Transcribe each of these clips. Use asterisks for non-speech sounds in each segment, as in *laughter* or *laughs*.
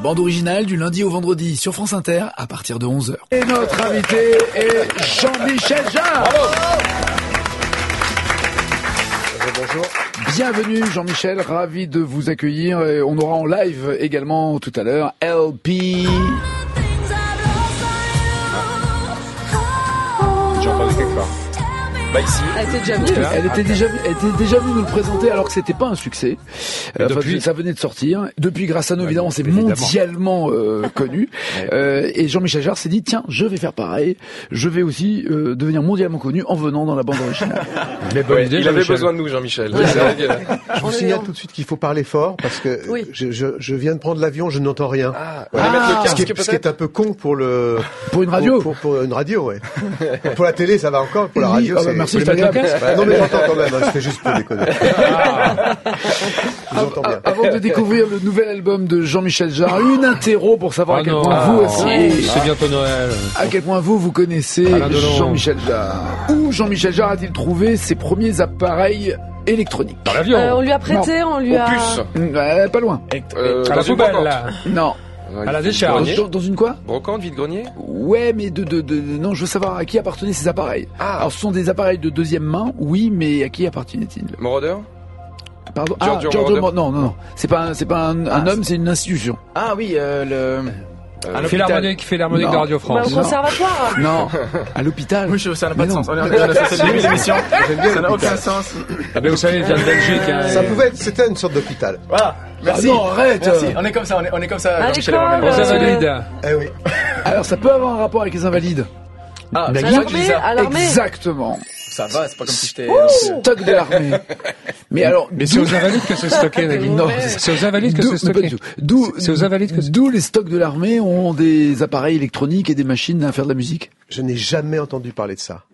bande originale du lundi au vendredi sur France Inter à partir de 11h. Et notre invité est Jean-Michel Jarre. Bonjour. Bienvenue Jean-Michel, ravi de vous accueillir. Et on aura en live également tout à l'heure LP. J'ai entendu quelque part. Bah ici. Elle était déjà venue. Elle était déjà, elle était déjà venue nous le présenter alors que c'était pas un succès. Euh, enfin, depuis- ça venait de sortir. Depuis, grâce à nous, évidemment, c'est mondialement euh, *laughs* connu. Euh, et Jean-Michel Jarre s'est dit tiens, je vais faire pareil. Je vais aussi euh, devenir mondialement connu en venant dans la bande originale. *laughs* Mais bonne idée, il avait besoin de nous, Jean-Michel. Je vous signale en- tout de suite qu'il faut parler fort parce que Oui. je, je, je viens de prendre l'avion, je n'entends rien. Ah, Ouais. on va mettre le ce, qui est, ce qui est un peu con pour le Pour une radio. Pour, pour- pour une radio, ouais. *laughs* pour la télé, ça va encore. Pour la Oui, radio, ah bah c'est. Merci, casque Ouais, Non mais j'entends quand même. hein, C'était juste pour déconner. *laughs* J'entends bien. Avant de découvrir le nouvel album de Jean-Michel Jarre, une interro pour savoir à Ah quel non. point vous Ah, aussi, C'est bientôt Noël. à quel point vous vous connaissez. Jean-Michel Jarre. Où Jean-Michel Jarre a-t-il trouvé ses premiers appareils électroniques? Dans l'avion. Euh, on lui a prêté, on lui a. puce. Euh, Pas loin. Euh, à la dans une poubelle, brocante. Non. À la Dans, décharge. dans- dans une quoi? Brocante, vide-grenier? Ouais, mais de, de, de, non, je veux savoir à qui appartenaient ces appareils. Ah. Alors, ce sont des appareils de deuxième main, oui, mais à qui appartenaient-ils Moroder Pardon? Giorgio ah, Giorgio Moroder. Mo- Non, non, non. C'est pas, c'est pas un, un homme, c'est une institution. Ah oui, euh, le. Un Philharmonique, Philharmonique Non. de Radio Bah, France. au conservatoire. Non, *laughs* à l'hôpital. Oui, ça n'a pas de sens. On est lever *laughs* l'émission. Ça n'a aucun sens. Ah ben vous savez, il vient de Belgique. hein, Ça pouvait être, c'était une sorte d'hôpital. Voilà. Merci. Ah non, arrête. Merci. On est comme ça, on est, on est comme ça. Euh, Invalides. Eh oui. *laughs* Alors, ça peut avoir un rapport avec les invalides. Ah, l'armée, ça. à l'armée. Exactement. Ça va, c'est pas comme si j'étais. Stock de l'armée. *laughs* Mais alors, Mais c'est aux Invalides que c'est stocké, Nagui. Non, C'est aux Invalides que c'est stocké. D'où, C'est aux Invalides que d'où les stocks de l'armée ont des appareils électroniques et des machines à faire de la musique? Je n'ai jamais entendu parler de ça.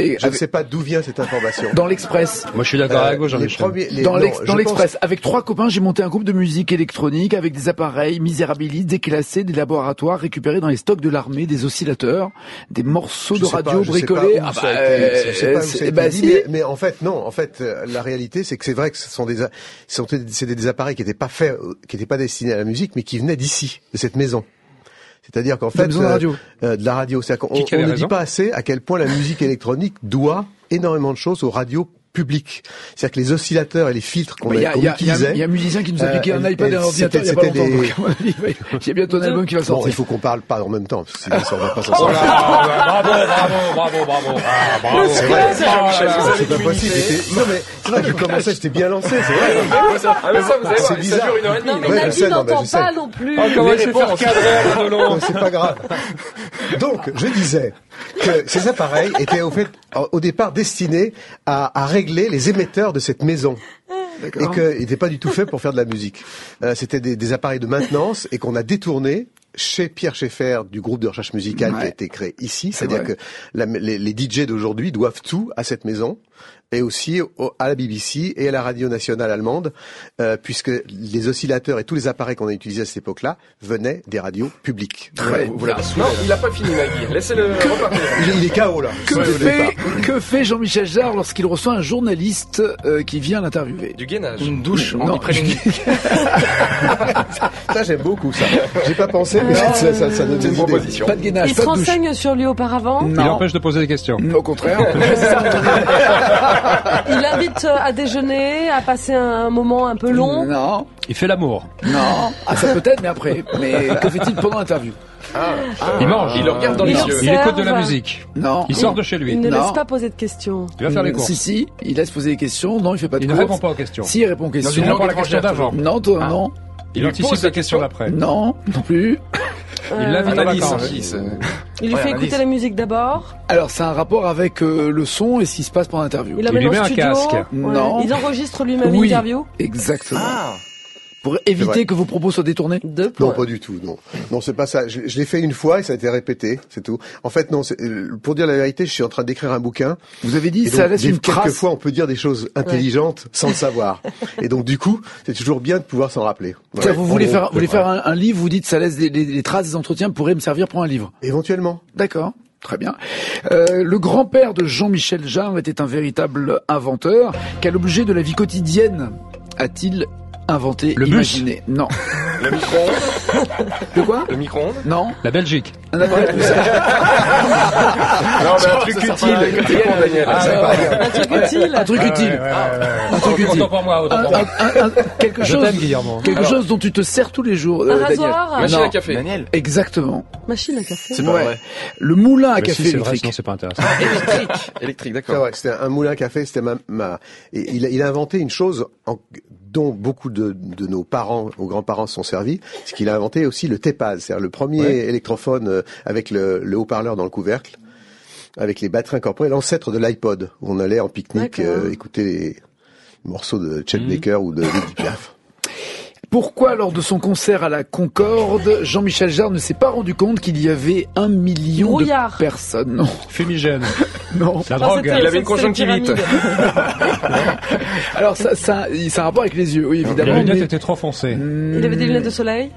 Et Je ne avec- sais pas d'où vient cette information. dans l'Express. Moi, je suis d'accord Euh, avec vous, les Jean-Michel. premiers- les- Dans pense- l'Express, avec trois copains, j'ai monté un groupe de musique électronique avec des appareils misérabilistes, déclassés, des laboratoires récupérés dans les stocks de l'armée, des oscillateurs, des morceaux Je de radio pas- bricolés. Ah bah, été- je sais pas où c'est- ça a été bah dit, si. mais, mais en fait non. En fait, euh, la réalité c'est que c'est vrai que ce sont des, a- ce sont des- appareils qui n'étaient pas faits, euh, qui n'étaient pas destinés à la musique, mais qui venaient d'ici, de cette maison. C'est-à-dire qu'en fait, de euh, radio. euh, de la radio, on ne dit pas assez à quel point la musique électronique doit énormément de choses aux radios publiques. C'est-à-dire que les oscillateurs et les filtres qu'on Bah, utilisait. il y a un musicien qui nous a Euh, piqué un et- iPad et un ordinateur il y a pas c'était- longtemps. Il y a bientôt un album qui va Bon, sortir. il faut qu'on parle pas en même temps, parce que sinon ça va pas s'en Oh sortir. bravo, bravo, bravo, bravo. Ah, bravo. C'est vrai, c'est Jean-Michel, Ah, vous avez c'est pas possible. j'étais- Non mais c'est vrai que je commençais, j'étais bien lancé, c'est vrai. Ah mais ça, vous allez C'est bizarre. dure une heure et demie. Non, mais Nagui n'entend pas non plus. Comment Delon. Non, c'est pas grave. Donc, je disais que ces appareils étaient au fait, au départ destinés à, à régler les émetteurs de cette maison. Et qu'ils n'étaient pas du tout faits pour faire de la musique. Euh, C'était des, des appareils de maintenance et qu'on a détournés chez Pierre Schaeffer du groupe de recherche musicale qui a été créé ici. C'est-à-dire que la- les, les DJ d'aujourd'hui doivent tout à cette maison et aussi au- à la BBC et à la radio nationale allemande, euh, puisque les oscillateurs et tous les appareils qu'on a utilisés à cette époque-là venaient des radios publiques. Très Vous l'avez- Non, il a pas fini, Nagui. Laissez-le repartir. *laughs* Il, est- il est KO là. Que Ouais, fait, départ. que fait Jean-Michel Jarre lorsqu'il reçoit un journaliste euh, qui vient l'interviewer? Du gainage. Une douche. Non. Il prenne une- *laughs* Ça j'aime beaucoup ça. J'ai pas pensé, mais ça, ça, ça, ça donne une idées. proposition. Pas de gainage, Il pas se de douche. renseigne sur lui auparavant? Il Non. empêche de poser des questions. Au contraire. *laughs* Il invite euh, à déjeuner, à passer un moment un peu long. Non, Il fait l'amour. non. Ah, ça peut être, mais après. Mais que fait-il pendant l'interview? Il mange. Il le regarde dans Il les yeux. Il écoute de la musique. Non. Il sort de chez Il lui. ne Non. laisse pas poser de questions. Il va faire les Mm, courses. Si, si. Il laisse poser des questions. Non, il fait pas de Il ne courses. répond pas aux questions. Si, il répond aux Il questions. répond à la question d'avant. Non, toi, non. Il lui anticipe pose la question. d'après. Non, non plus. Il l'invite vacances. analyse. Il lui fait écouter la musique d'abord. Alors, c'est un rapport avec euh, le son et ce qui se passe pendant l'interview. Il lui met un casque. Ouais. Non. Il enregistre lui-même Oui. l'interview. Exactement. Ah. Pour éviter que vos propos soient détournés. Deux Non, pas du tout, non. Non, c'est pas ça. Je, je l'ai fait une fois et ça a été répété, c'est tout. En fait, non, c'est- euh, pour dire la vérité, je suis en train d'écrire un bouquin. Vous avez dit, Et ça donc, laisse des- une trace. Quelquefois, on peut dire des choses intelligentes sans le savoir. *laughs* Et donc, du coup, c'est toujours bien de pouvoir s'en rappeler. Ouais, vous voulez gros, faire, vous voulez ouais. faire un, un livre, vous dites ça laisse des, traces des entretiens pourraient me servir pour un livre. Éventuellement. D'accord. Très bien. Euh, le grand-père de Jean-Michel Jarre était un véritable inventeur. Quel objet de la vie quotidienne a-t-il inventé, Le bus. imaginé Non. Le micro-ondes De quoi Le micro-ondes Non La Belgique. Un appareil Non, mais un truc utile. Un truc utile. Un truc utile. Un truc utile. Autant pour moi, autant pour moi. quelque chose, quelque chose dont tu te sers tous les jours, euh, Un Daniel. rasoir. Machine à café. Daniel. Exactement. Machine à café. C'est pas vrai. Le moulin à Mais café c'est électrique. c'est pas intéressant. Électrique. Électrique, C'est d'accord. vrai, c'était un moulin à café, c'était ma, il, a, il a inventé une chose en- dont beaucoup de, de nos parents, nos grands-parents sont servis, c'est qu'il a inventé aussi le TEPAZ, c'est-à-dire le premier électrophone euh, avec le, le haut-parleur dans le couvercle, avec les batteries incorporées, l'ancêtre de l'iPod, où on allait en pique-nique euh, écouter les morceaux de Chet Mhm. Baker ou de Lady Piaf. Pourquoi, lors de son concert à la Concorde, Jean-Michel Jarre ne s'est pas rendu compte qu'il y avait un million Brouillard. de personnes? Non, Fumigène. *laughs* non. La drogue. Il avait une conjonctivite. *laughs* Alors ça, ça, ça a un rapport avec les yeux, oui, Les évidemment. lunettes mais- étaient trop foncées. Hmm, Il avait des lunettes de soleil?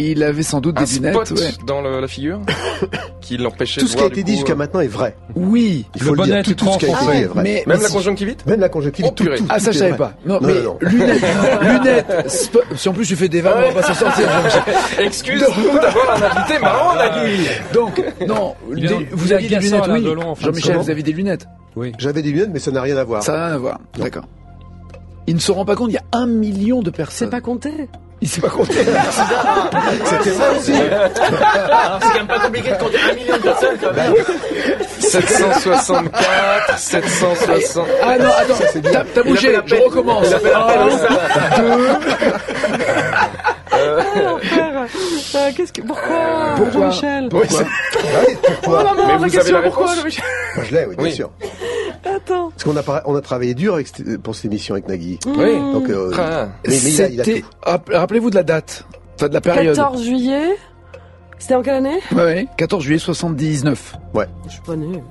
Il avait sans doute Un des lunettes. spot ouais. dans le- la figure *laughs* qui l'empêchait Tout de ce qui a été dit jusqu'à euh, maintenant est vrai. Oui, Il Le faut le bonnet dire. Tout, tout ce qui a été dit est vrai. mais, Même mais la conjonctivite Même la conjonctivité, Oh, tout, purée. tout, Ah ça tout je savais pas. Non, Non, mais non, non. lunettes, *laughs* lunettes. Si en plus tu fais des vannes, on va pas s'en sortir. Jean-Michel. *laughs* Excuse-nous d'avoir un invité marrant, Nagui Donc non, vous aviez des lunettes, oui. Jean-Michel, vous avez des lunettes. Oui. J'avais des lunettes, mais ça n'a rien à voir. Ça n'a rien à voir. D'accord. Il ne se rend pas compte, il y a un million de C'est personnes. pas compté. Il s'est pas compté. *laughs* C'était vrai aussi. Alors, c'est quand même pas compliqué de compter un million de personnes, quand même. 764, 760. Ah non, attends, t'as t'as bougé, je recommence. Un, deux, euh, qu'est-ce que pourquoi, Pourquoi Jean-Michel? Pourquoi Ah pourquoi maman, Mais la vous avez question, la pourquoi, réponse Jean-Michel? Moi, je l'ai, oui, bien Oui. sûr. Attends. Parce qu'on a, on a travaillé dur avec, cette- pour cette émission avec Nagui. Oui. Donc, euh, Ah. mais, mais il a, il a tout. rappelez-vous de la date, enfin de la période. 14 juillet. C'était en quelle année? Ouais, ouais, 14 juillet 79. Je suis pas née.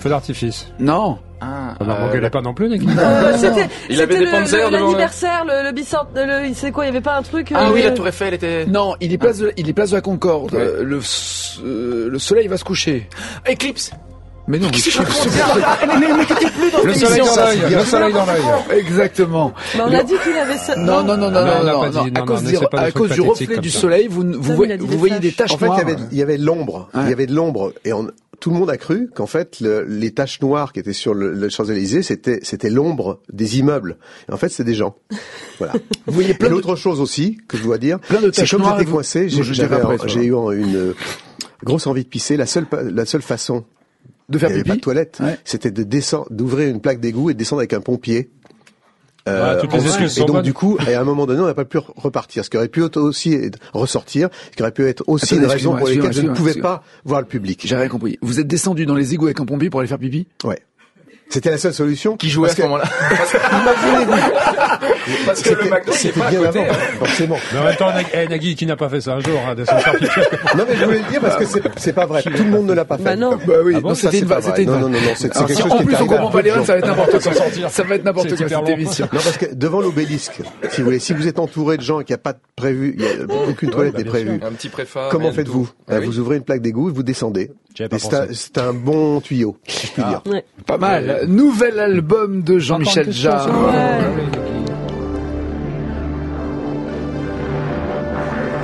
Feu d'artifice. Non. Ah, On n'en euh, manquait pas non plus, Nagui. Euh, *laughs* c'était Il avait des le- Panzers le- devant l'anniversaire, le, le bicent, le, c'est quoi Il y avait pas un truc Ah euh, oui, la Tour Eiffel était. Non, il est place de, il est place de la Concorde. Ouais. Euh, Le, euh, le soleil va se coucher. Eclipse. Mais non, mais je- Le soleil dans l'œil. Le soleil dans l'œil. Exactement. Bah, on a dit qu'il avait ça. Non, non, non, non, Non, À non, cause, non, du, reflet comme du soleil, vous, vous, voyez, des voyez des flashs. taches En fait, il y noires. avait, l'ombre. Il y avait de l'ombre. Et on, tout le monde a cru qu'en fait, le- les taches noires qui étaient sur le, le Champs-Élysées, c'était, c'était l'ombre des immeubles. Et en fait, c'est des gens. Voilà. *laughs* Vous voyez plein de, l'autre chose aussi que je dois dire, plein de c'est taches comme noires. j'étais coincé, j'ai, eu une grosse envie de pisser. La seule, la seule façon, de il faire avait pas de pipi. toilette, Ouais. c'était de descendre, d'ouvrir une plaque d'égout et de descendre avec un pompier. Euh, Ouais, toutes les en- excuses et donc bonnes. du coup, et à un moment donné, on n'a pas pu re- repartir. Ce qui aurait pu être aussi ressortir, ce qui aurait pu être aussi Attendez, une raison pour laquelle je ne pouvais pas voir le public. J'ai rien compris. Vous êtes descendu dans les égouts avec un pompier pour aller faire pipi? Ouais. C'était la seule solution. Qui jouait à Parce ce que- moment-là *laughs* Parce que le C'était McDo, c'est c'était pas à bien côté. avant, forcément. Mais en même temps, Nagui, eh, Nagui, qui n'a pas fait ça un jour, hein, faire pipi. Non mais je voulais le dire parce que c'est pas vrai. Tout le monde ne l'a pas fait. Bah non. Bah oui, Ah bon, c'était une pas va- vrai. c'était Non, non, non, non, c'est quelque si chose en plus on comprend pas de les gens. ça va être n'importe quoi. sortir. Ça va être n'importe quoi cette émission. Non parce que devant l'obélisque, si vous voulez, si vous êtes entouré de gens et qu'il n'y a pas de prévu, il y a aucune toilette bah, n'est bien prévue. Un petit préfa. Comment faites-vous Ah oui. Vous ouvrez une plaque d'égout et vous descendez. J'avais pas Et c'est un, pensé. c'est un bon tuyau, si je puis dire. Ouais. Pas mal. Nouvel album de Jean-Michel Jarre.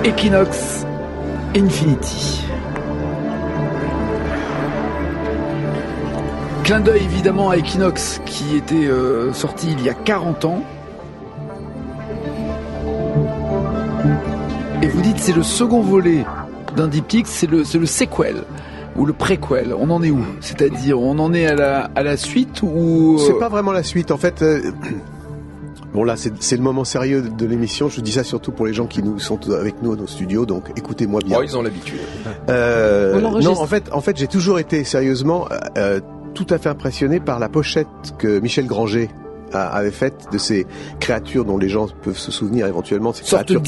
Equinox Infinity. Clin d'œil évidemment à Equinox qui était euh, sorti il y a 40 ans. Et vous dites c'est le second volet d'un diptyque, c'est le, c'est le sequel ou le préquel. On en est où? C'est-à-dire on en est à la, à la suite ou... C'est pas vraiment la suite. En fait, euh, bon là, c'est le moment sérieux de, de l'émission. Je dis ça surtout pour les gens qui nous sont avec nous à nos studios. Donc, écoutez-moi bien. Oh, ils ont l'habitude. Euh, non, en fait, en fait, j'ai toujours été sérieusement euh, euh, tout à fait impressionné par la pochette que Michel Granger a- avait faite de ces créatures dont les gens peuvent se souvenir éventuellement. Ces Sorte créatures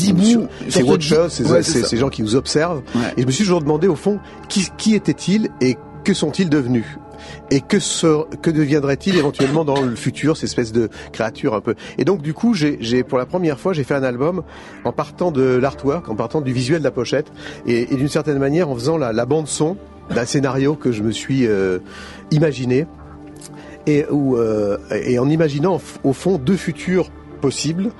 Ces watchers, ces, Ouais, c'est ces- gens qui nous observent. Ouais. Et je me suis toujours demandé au fond qui, qui étaient-ils et que sont-ils devenus? Et que, se- que deviendrait-il éventuellement dans le futur, ces espèces de créatures un peu? Et donc du coup, j'ai pour la première fois, j'ai fait un album en partant de l'artwork, en partant du visuel de la pochette, et, et d'une certaine manière en faisant la, la bande son d'un scénario que je me suis euh, imaginé, et, où, euh, et en imaginant au fond deux futurs possibles.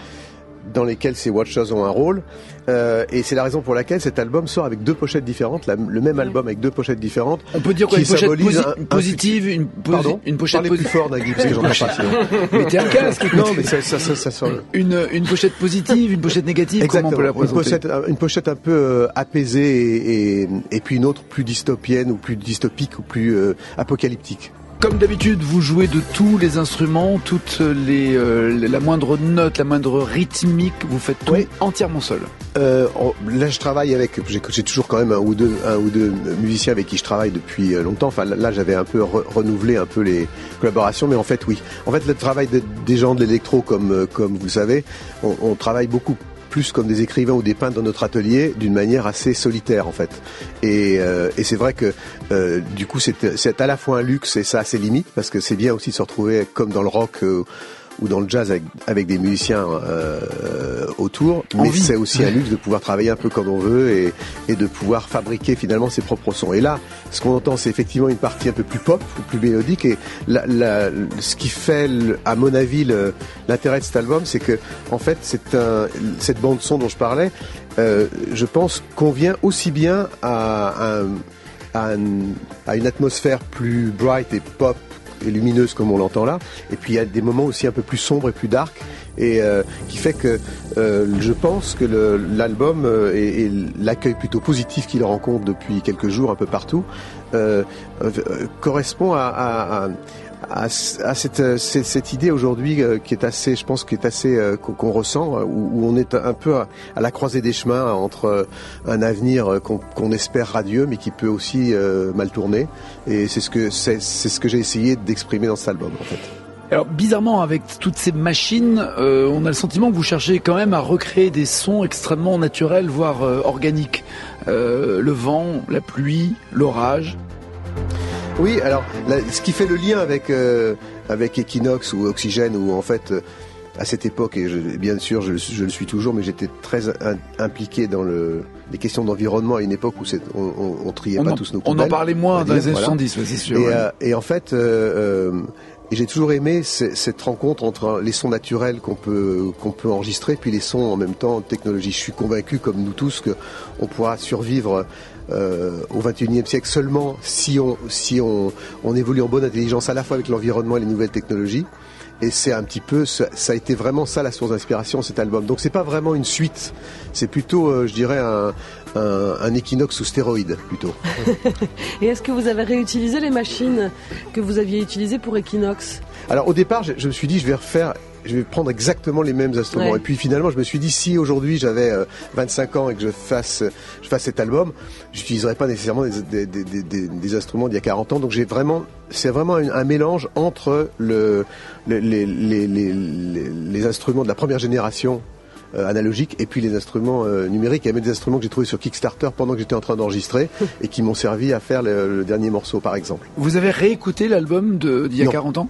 dans lesquels ces Watchers ont un rôle. Euh, et c'est la raison pour laquelle cet album sort avec deux pochettes différentes, la- le même album avec deux pochettes différentes. On peut dire quoi Qui Une pochette posi- un- un positive, une, posi- Pardon une pochette Parlez plus positive. fort, Nagui, parce que j'entends pas *laughs* sinon. Mettez un casque. *laughs* Non, mais ça, ça, ça, ça sonne. Une, une pochette positive, une pochette négative, comment on peut la une pochette, une pochette un peu euh, apaisée et, et, et puis une autre plus dystopienne ou plus dystopique ou plus euh, apocalyptique. Comme d'habitude, vous jouez de tous les instruments, toutes les, euh, la moindre note, la moindre rythmique, vous faites tout Oui. entièrement seul. Euh, là, je travaille avec, j'ai toujours quand même un ou deux, un ou deux musiciens avec qui je travaille depuis euh, longtemps. Enfin, là, j'avais un peu re- renouvelé un peu les collaborations, mais en fait, oui. En fait, le travail de- des gens de l'électro, comme comme vous le savez, on, on travaille beaucoup plus comme des écrivains ou des peintres dans notre atelier d'une manière assez solitaire en fait. Et, euh, et c'est vrai que euh, du coup c'est à la fois un luxe et ça a ses limites parce que c'est bien aussi de se retrouver comme dans le rock euh, ou dans le jazz avec, avec des musiciens euh, autour, mais Envie. c'est aussi un luxe de pouvoir travailler un peu comme on veut et, et de pouvoir fabriquer finalement ses propres sons. Et là, ce qu'on entend, c'est effectivement une partie un peu plus pop ou plus mélodique. Et la, la- ce qui fait, à mon avis, l'intérêt de cet album, c'est que en fait, c'est un, cette bande son dont je parlais, euh, je pense convient aussi bien à, un- à, un- à une atmosphère plus bright et pop et lumineuse comme on l'entend là. Et puis il y a des moments aussi un peu plus sombres et plus dark. Et euh, qui fait que euh, je pense que l'album euh, et, et l'accueil plutôt positif qu'il rencontre depuis quelques jours un peu partout euh, euh, correspond à, à, euh, cette, idée aujourd'hui euh, qui est assez, je pense, qui est assez euh, qu'on ressent, où, on est un peu à, la croisée des chemins entre un avenir qu'on espère radieux, mais qui peut aussi mal tourner. Et c'est ce que c'est ce que j'ai essayé d'exprimer dans cet album, en fait. Alors bizarrement, avec toutes ces machines, on a le sentiment que vous cherchez quand même à recréer des sons extrêmement naturels, voire organiques. Le vent, la pluie, l'orage. Oui, alors là, ce qui fait le lien avec euh, avec Equinox ou Oxygène, où en fait euh, à cette époque, et je, bien sûr je, le suis- je le suis toujours, mais j'étais très in- impliqué dans le, les questions d'environnement à une époque où on, on, on triait On pas en, tous nos on en poubelles, parlait moins dans les années voilà. 70, ouais, c'est sûr. Et, ouais. euh, et en fait, euh, euh, j'ai toujours aimé ce- cette rencontre entre les sons naturels qu'on peut qu'on peut enregistrer, puis les sons en même temps technologie. Je suis convaincu, comme nous tous, que on pourra survivre euh, au 21e siècle seulement si on si on, on évolue en bonne intelligence à la fois avec l'environnement et les nouvelles technologies. Et c'est un petit peu, ça, ça a été vraiment ça la source d'inspiration cet album. Donc c'est pas vraiment une suite, c'est plutôt, euh, je dirais, un, un, un équinoxe sous stéroïde plutôt. *laughs* Et est-ce que vous avez réutilisé les machines que vous aviez utilisées pour Equinox Alors au départ, je, je me suis dit, je vais refaire, je vais prendre exactement les mêmes instruments. Ouais. Et puis finalement, je me suis dit, si aujourd'hui j'avais euh, 25 ans et que je fasse, je fasse cet album, j'utiliserais pas nécessairement des, des, des, des, des instruments d'il y a 40 ans. Donc j'ai vraiment, c'est vraiment un, un mélange entre le, le- les, les, les, les, instruments de la première génération euh, analogique et puis les instruments euh, numériques. Il y a même des instruments que j'ai trouvés sur Kickstarter pendant que j'étais en train d'enregistrer *laughs* et qui m'ont servi à faire le, le dernier morceau, par exemple. Vous avez réécouté l'album d'il y a Non. 40 ans?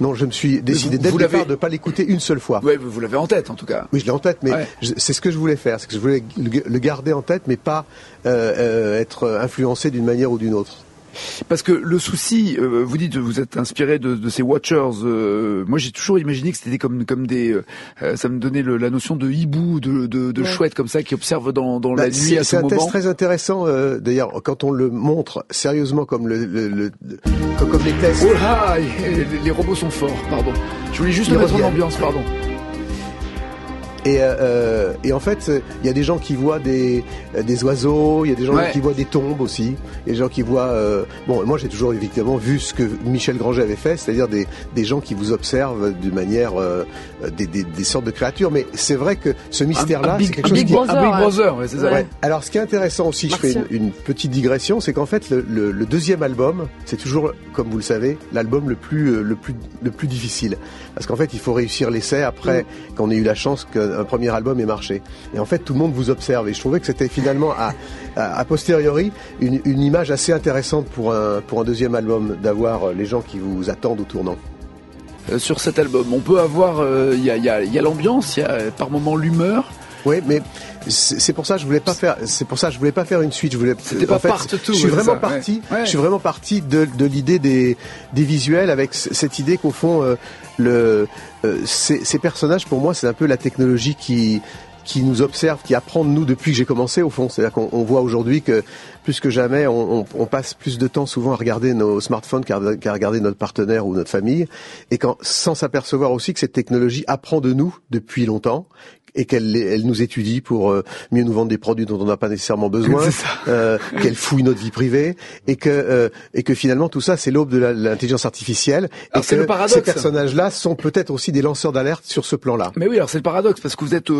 Non, je me suis décidé dès vous le départ de ne pas l'écouter une seule fois. Ouais, vous l'avez en tête en tout cas. Oui, je l'ai en tête, mais Ouais. c'est ce que je voulais faire. C'est que je voulais le le garder en tête, mais pas euh, euh, être influencé d'une manière ou d'une autre. Parce que le souci, euh, vous dites, vous êtes inspiré de, de ces Watchers. euh, moi, j'ai toujours imaginé que c'était comme comme des, euh, euh, ça me donnait le- la notion de hibou, de de, de Ouais. chouette comme ça qui observe dans dans Bah, la nuit c'est à c'est ce un test moment. très intéressant. euh, D'ailleurs, quand on le montre sérieusement comme le, le- le- comme, comme les tests. Oh là, les, les robots sont forts. Pardon. Je voulais juste Ils mettre en ambiance. Pardon. Et, euh, euh, et en fait, il y a des gens qui voient des, des oiseaux, il y a des gens Ouais. qui voient des tombes aussi, il y a des gens qui voient... euh, bon, moi j'ai toujours évidemment vu ce que Michel Granger avait fait, c'est-à-dire des, des gens qui vous observent d'une manière... euh, des, des, des sortes de créatures, mais c'est vrai que ce mystère-là, c'est big, quelque un chose big, qui... Brother, un Big. Brother, ouais, c'est ça. Ouais. Alors, ce qui est intéressant aussi, je fais une, petite digression, c'est qu'en fait, le, le- le deuxième album, c'est toujours, comme vous le savez, l'album le plus, euh, le plus, le plus difficile, parce qu'en fait, il faut réussir l'essai après qu'on ait eu la chance qu'un premier album ait marché. Et en fait, tout le monde vous observe, et je trouvais que c'était finalement à, posteriori une, une image assez intéressante pour un, pour un deuxième album d'avoir euh, les gens qui vous attendent au tournant. Euh, sur cet album, on peut avoir, euh, il y a, il y a, y a l'ambiance, il y a euh, par moment l'humeur. Oui, mais c'est pour ça que je voulais pas faire. C'est pour ça que je voulais pas faire une suite. Je voulais. C'était pas fait, Je suis vraiment ça, parti. ouais. Je suis vraiment parti de, de l'idée des, des visuels avec cette idée qu'au fond euh, le euh, ces, ces personnages pour moi c'est un peu la technologie qui qui nous observe, qui apprend de nous depuis que j'ai commencé au fond. C'est-à-dire qu'on on voit aujourd'hui que plus que jamais, on, on- on passe plus de temps souvent à regarder nos smartphones qu'à qu'à regarder notre partenaire ou notre famille, et quand, sans s'apercevoir aussi que cette technologie apprend de nous depuis longtemps et qu'elle elle nous étudie pour euh, mieux nous vendre des produits dont on n'a pas nécessairement besoin, *laughs* euh, qu'elle fouille notre vie privée et que euh, et que finalement tout ça c'est l'aube de la- l'intelligence artificielle et que le paradoxe. ces personnages-là sont peut-être aussi des lanceurs d'alerte sur ce plan-là. Mais oui, alors c'est le paradoxe parce que vous êtes euh,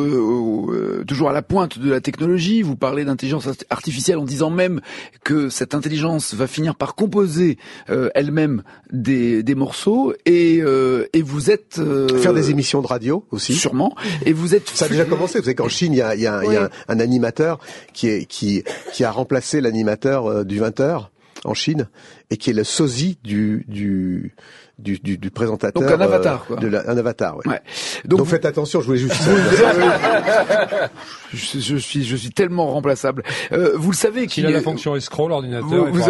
euh, toujours à la pointe de la technologie. Vous parlez d'intelligence art- artificielle en disant même que cette intelligence va finir par composer euh, elle-même des, des morceaux et euh, et vous êtes euh, Faire des émissions de radio aussi. sûrement et vous êtes Ça a déjà commencé. Vous savez qu'en Chine, il y a, il y a- il y a un, un animateur qui, est, qui, qui a remplacé l'animateur euh, du 20h en Chine et qui est le sosie du, du, du, du, du présentateur. Donc un euh, avatar, quoi. De la, un avatar, ouais. Ouais. Donc, Donc, faites attention, je voulais juste... je, je suis je suis tellement remplaçable. Euh, vous le savez qu'il a la fonction escroc, l'ordinateur, Vous- vous-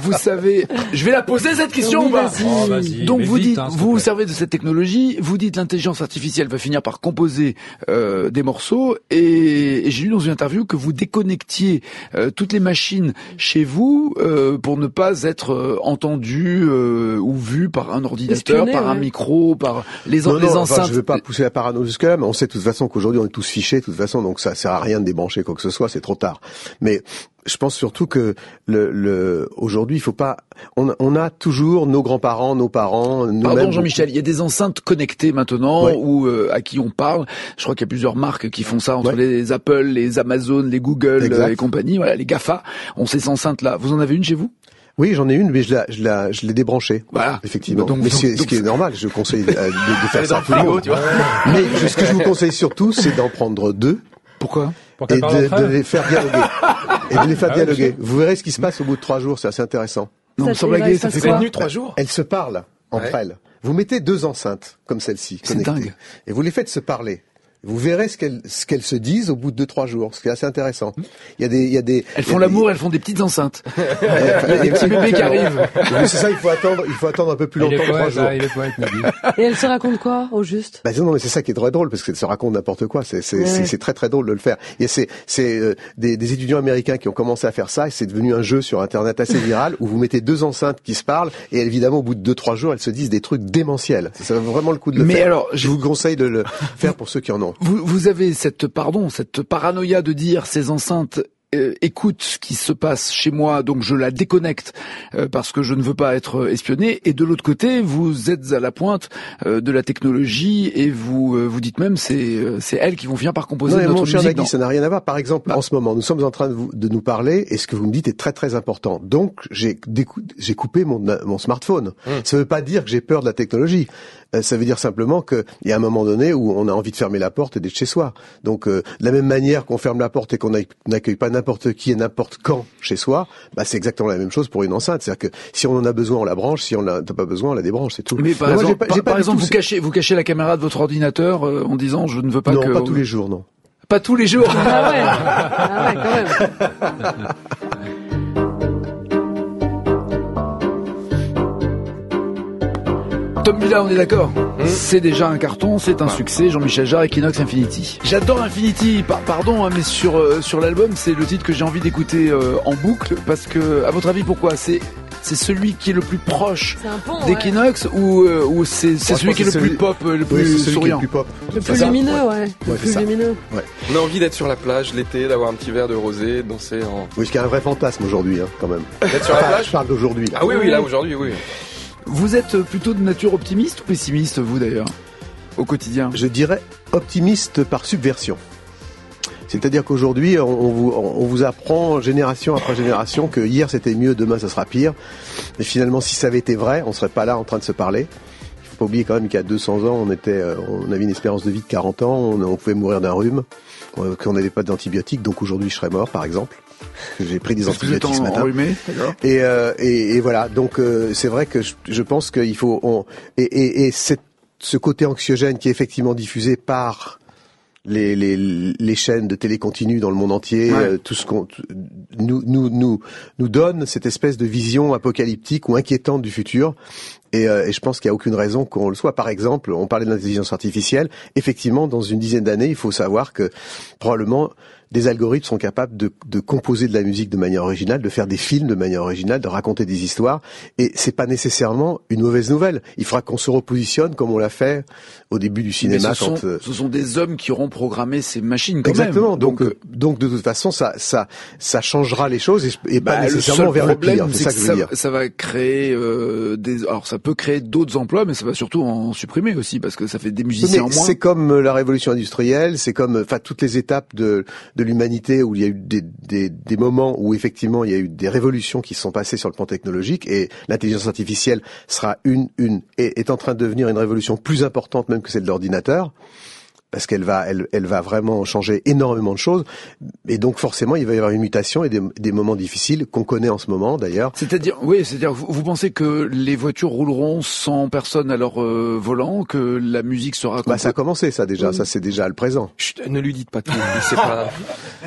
vous savez, je vais la poser cette question Oui. Oh, vas-y, Donc mais vous vite, dites, hein, vous vous servez de cette technologie, vous dites l'intelligence artificielle va finir par composer euh, des morceaux et, et j'ai lu dans une interview que vous déconnectiez euh, toutes les machines chez vous euh, pour ne pas être euh, entendu euh, ou vu par un ordinateur, Espionné, par un ouais. micro, par les, Non, les non, enfin, enceintes. je veux pas pousser la parano jusque là, mais on sait de toute façon qu'aujourd'hui on est tous fichés, de toute façon, donc ça sert à rien de débrancher quoi que ce soit, c'est trop tard. Mais je pense surtout que le, le aujourd'hui il faut pas, on, on a toujours nos grands-parents, nos parents, nous-mêmes. Pardon Jean-Michel, il y a des enceintes connectées maintenant Ouais. ou euh, à qui on parle. Je crois qu'il y a plusieurs marques qui font ça entre Ouais. les Apple, les Amazon, les Google Exact. euh, et compagnie. Voilà, les Gafa ont ces enceintes là. Vous en avez une chez vous? Oui, j'en ai une, mais je la, je la, je l'ai débranchée. Voilà. Effectivement. Donc- mais donc- c'est- ce qui est normal, je conseille euh, de, de faire ça à tout le monde. Mais ce que je vous conseille surtout, c'est d'en prendre deux Pourquoi? Pour et de, les faire dialoguer. *laughs* et de les faire Ah dialoguer. Vous verrez ce qui se passe au bout de trois jours, c'est assez intéressant. Non, Ça sans blaguer, ça fait quoi trois jours. Elles se parlent entre Ouais. elles. Vous mettez deux enceintes comme celle-ci, C'est connectées, dingue. et vous les faites se parler. Vous verrez ce qu'elles ce qu'elles se disent au bout de deux trois jours, ce qui est assez intéressant. Il y a des il y a des Elles font l'amour, elles font des petites enceintes. des- *laughs* Il y a des petits bébés qui arrivent. C'est ça, il faut attendre, il faut attendre un peu plus longtemps trois jours. *laughs* Et elle se raconte quoi, au juste? Bah non, mais c'est ça qui est très drôle parce que ça raconte n'importe quoi. C'est c'est Ouais, c'est- ouais. c'est très très drôle de le faire. Il y a c'est c'est euh, des, des étudiants américains qui ont commencé à faire ça et c'est devenu un jeu sur internet assez viral où vous mettez deux enceintes qui se parlent et évidemment au bout de deux trois jours elles se disent des trucs démentiels. Ça, ça vaut vraiment le coup de le Mais faire. alors, je vous conseille de le faire pour ceux qui en ont. Vous, vous avez cette pardon, cette paranoïa de dire ces enceintes euh, écoutent ce qui se passe chez moi, donc je la déconnecte euh, parce que je ne veux pas être espionné. Et de l'autre côté, vous êtes à la pointe euh, de la technologie et vous euh, vous dites même c'est euh, c'est elles qui vont finir par composer Non, notre mon cher musique. Nagui, ça n'a rien à voir. Par exemple, Bah. en ce moment, nous sommes en train de, vous, de nous parler et ce que vous me dites est très très important. Donc, j'ai j'ai coupé mon, mon smartphone. Ça ne veut pas dire que j'ai peur de la technologie. Euh, ça veut dire simplement qu'il y a un moment donné où on a envie de fermer la porte et d'être chez soi. Donc, euh, de la même manière qu'on ferme la porte et qu'on n'ac- n'accueille pas n'importe qui et n'importe quand chez soi, bah, c'est exactement la même chose pour une enceinte. C'est-à-dire que si on en a besoin, on la branche. Si on n'a pas besoin, on la débranche. C'est tout. Mais par exemple, pas- par, par exemple, vous cachez vous cachez la caméra de votre ordinateur euh, en disant je ne veux pas non, que pas tous les jours, non. pas tous les jours. Ah ouais, ah ouais, quand même. *laughs* Tom Villa, on est d'accord C'est déjà un carton, c'est un succès. Jean-Michel Jarre, Equinox Infinity. J'adore Infinity, par- pardon, hein, mais sur euh, sur l'album, c'est le titre que j'ai envie d'écouter euh, en boucle parce que, à votre avis, pourquoi? C'est c'est celui qui est le plus proche ouais. d'Equinox ou euh, ou c'est celui qui est le plus celui- pop, euh, le plus souriant le plus pop. Le plus lumineux, ouais. Le plus lumineux. On a envie d'être sur la plage l'été, d'avoir un petit verre de rosé, danser en. Oui, ce qui est un vrai fantasme aujourd'hui, hein, quand même. D'être sur la plage? je parle d'aujourd'hui. Ah oui, oui, là aujourd'hui, oui. Vous êtes plutôt de nature optimiste ou pessimiste, vous d'ailleurs, au quotidien? Je dirais optimiste par subversion. C'est-à-dire qu'aujourd'hui, on, vous, on vous apprend génération après génération que hier c'était mieux, demain ça sera pire. Et finalement, si ça avait été vrai, on serait pas là en train de se parler. Il faut pas oublier quand même qu'il y a 200 ans, on était, euh, on avait une espérance de vie de 40 ans, on, on pouvait mourir d'un rhume, euh, qu'on n'avait pas d'antibiotiques, donc aujourd'hui je serais mort, par exemple. J'ai pris des antibiotiques ce matin. enrhumé, d'accord Et, euh, et, et voilà, donc euh, c'est vrai que je, je pense qu'il faut on, et, et, et cette- ce côté anxiogène qui est effectivement diffusé par les, les, les chaînes de télé continue dans le monde entier, Ouais. euh, tout ce qu'on nous, nous, nous, nous donne cette espèce de vision apocalyptique ou inquiétante du futur. Et, euh, et je pense qu'il n'y a aucune raison qu'on le soit. Par exemple, on parlait de l'intelligence artificielle. Effectivement, dans une dizaine d'années, il faut savoir que probablement des algorithmes sont capables de, de composer de la musique de manière originale, de faire des films de manière originale, de raconter des histoires. Et c'est pas nécessairement une mauvaise nouvelle. Il faudra qu'on se repositionne comme on l'a fait au début du Mais cinéma. ce, quand, sont, euh, ce sont des hommes qui auront programmé ces machines quand Exactement. même. Donc, euh, donc de toute façon, ça, ça, ça changera les choses et, et Bah, pas le nécessairement seul vers le problème, pire. C'est ça que je ça, veux dire. ça va créer euh, des. Alors, ça peut créer d'autres emplois, mais ça va surtout en supprimer aussi parce que ça fait des musiciens en mais moins. c'est comme euh, la révolution industrielle, c'est comme euh, enfin toutes les étapes de de l'humanité où il y a eu des, des des moments où effectivement il y a eu des révolutions qui se sont passées sur le plan technologique et l'intelligence artificielle sera une une est en train de devenir une révolution plus importante même que celle de l'ordinateur parce qu'elle va elle elle va vraiment changer énormément de choses et donc forcément il va y avoir une mutation et des, des moments difficiles qu'on connaît en ce moment d'ailleurs C'est-à-dire, oui, c'est-à-dire, vous, vous pensez que les voitures rouleront sans personne à leur euh, volant, que la musique sera. bah ça a commencé ça déjà Oui. ça c'est déjà le présent Chut, ne lui dites pas tout. C'est *laughs* pas.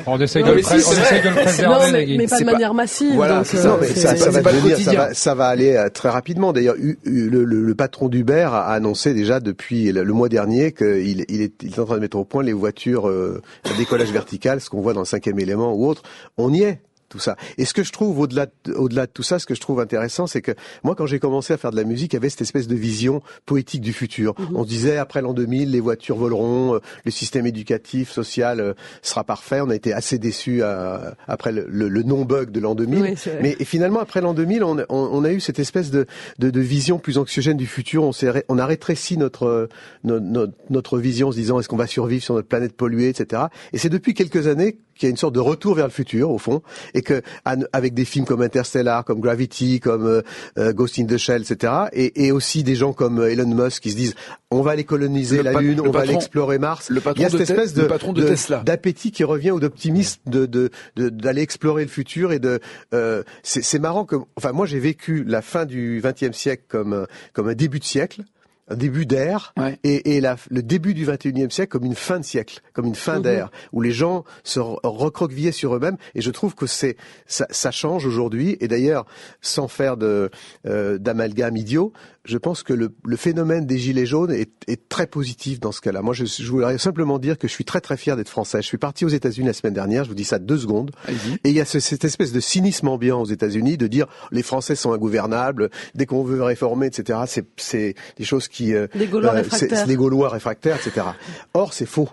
On essaye de le si, on vrai. de le préserver, Non, mais, pas de pas- manière massive. Voilà, donc, euh, ça, Non, mais ça, ça va c'est pas le devenir, ça quotidien. va, ça va aller euh, très rapidement. D'ailleurs, le, le- le patron d'Uber a annoncé déjà depuis le, le mois dernier qu'il il est, il est en train de mettre au point les voitures euh, à décollage vertical, ce qu'on voit dans le cinquième élément ou autre. On y est. Tout ça. Et ce que je trouve au-delà, de- au-delà de tout ça, ce que je trouve intéressant, c'est que moi, quand j'ai commencé à faire de la musique, il y avait cette espèce de vision poétique du futur. On se disait après l'an 2000, les voitures voleront, euh, le système éducatif, social euh, sera parfait. On a été assez déçus euh, après le, le- le non-bug de l'an 2000. Oui. Mais finalement, après l'an 2000, on, on, on a eu cette espèce de, de, de vision plus anxiogène du futur. On, on a rétréci notre, euh, no- no- notre vision en se disant est-ce qu'on va survivre sur notre planète polluée, etc. Et c'est depuis quelques années qu'il y a une sorte de retour vers le futur, au fond, et à- avec des films comme Interstellar, comme Gravity, comme euh, euh, Ghost in the Shell, etc. Et, et aussi des gens comme euh, Elon Musk qui se disent on va aller coloniser la Lune, on va aller patron- explorer Mars. le patron Il y a de cette Te- espèce de, patron de Tesla. d'appétit qui revient ou d'optimisme de de de- d'aller explorer le futur et de euh, c'est c'est marrant que enfin moi j'ai vécu la fin du XXe siècle comme comme un début de siècle un début d'ère Ouais. et, et la, le début du 21e siècle comme une fin de siècle, comme une fin Mhm. d'ère, où les gens se re- recroquevillaient sur eux-mêmes. Et je trouve que c'est ça, ça change aujourd'hui. Et d'ailleurs, sans faire de euh, d'amalgame idiot, je pense que le, le phénomène des gilets jaunes est, est très positif dans ce cas-là. Moi, je, je voudrais simplement dire que je suis très très fier d'être français. Je suis parti aux États-Unis la semaine dernière. Je vous dis ça deux secondes. Allez-y. Et il y a ce- cette espèce de cynisme ambiant aux États-Unis de dire les Français sont ingouvernables, dès qu'on veut réformer, etc. C'est c'est des choses qui euh, Les Gaulois euh, réfractaires. les Gaulois réfractaires, etc. Or, c'est faux.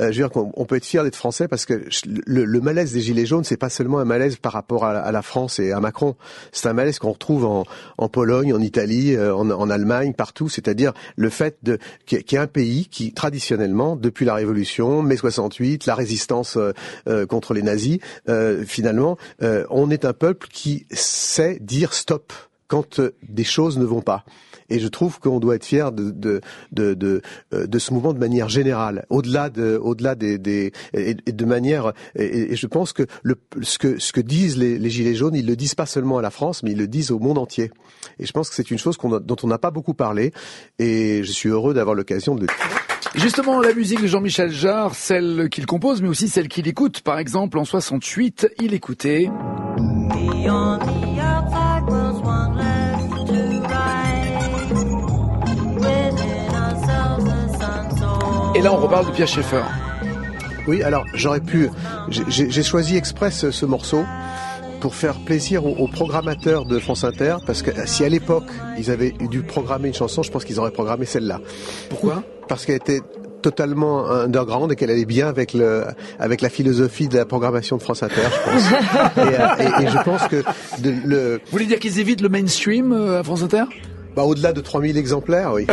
Euh, je veux dire qu'on on peut être fier d'être français parce que le, le malaise des gilets jaunes, c'est pas seulement un malaise par rapport à, la- France et à Macron. C'est un malaise qu'on retrouve en, en Pologne, en Italie, euh, en, en Allemagne, partout. C'est-à-dire le fait de qu'il y ait un pays qui, traditionnellement, depuis la Révolution, mai 68, la résistance euh, euh, contre les nazis, euh, finalement, euh, on est un peuple qui sait dire stop quand euh, des choses ne vont pas. Et je trouve qu'on doit être fier de de de de, euh, de ce mouvement de manière générale, au-delà de au-delà des, des et, de manière et, et je pense que le ce que ce que disent les, les gilets jaunes, ils le disent pas seulement à la France, mais ils le disent au monde entier. Et je pense que c'est une chose qu'on a- dont on n'a pas beaucoup parlé. Et je suis heureux d'avoir l'occasion de Justement, la musique de Jean-Michel Jarre, celle qu'il compose, mais aussi celle qu'il écoute. Par exemple, en 68, il écoutait. Et là, on reparle de Pierre Schaeffer. Oui, alors j'aurais pu. j'ai- choisi exprès ce, ce morceau pour faire plaisir aux, aux programmateurs de France Inter, parce que si à l'époque ils avaient dû programmer une chanson, je pense qu'ils auraient programmé celle-là. Pourquoi? Parce qu'elle était totalement underground et qu'elle allait bien avec le avec la philosophie de la programmation de France Inter, je pense. *laughs* et, euh, et- et je pense que de- le Vous voulez dire qu'ils évitent le mainstream euh, à France Inter? Bah, au-delà de 3000 exemplaires, oui.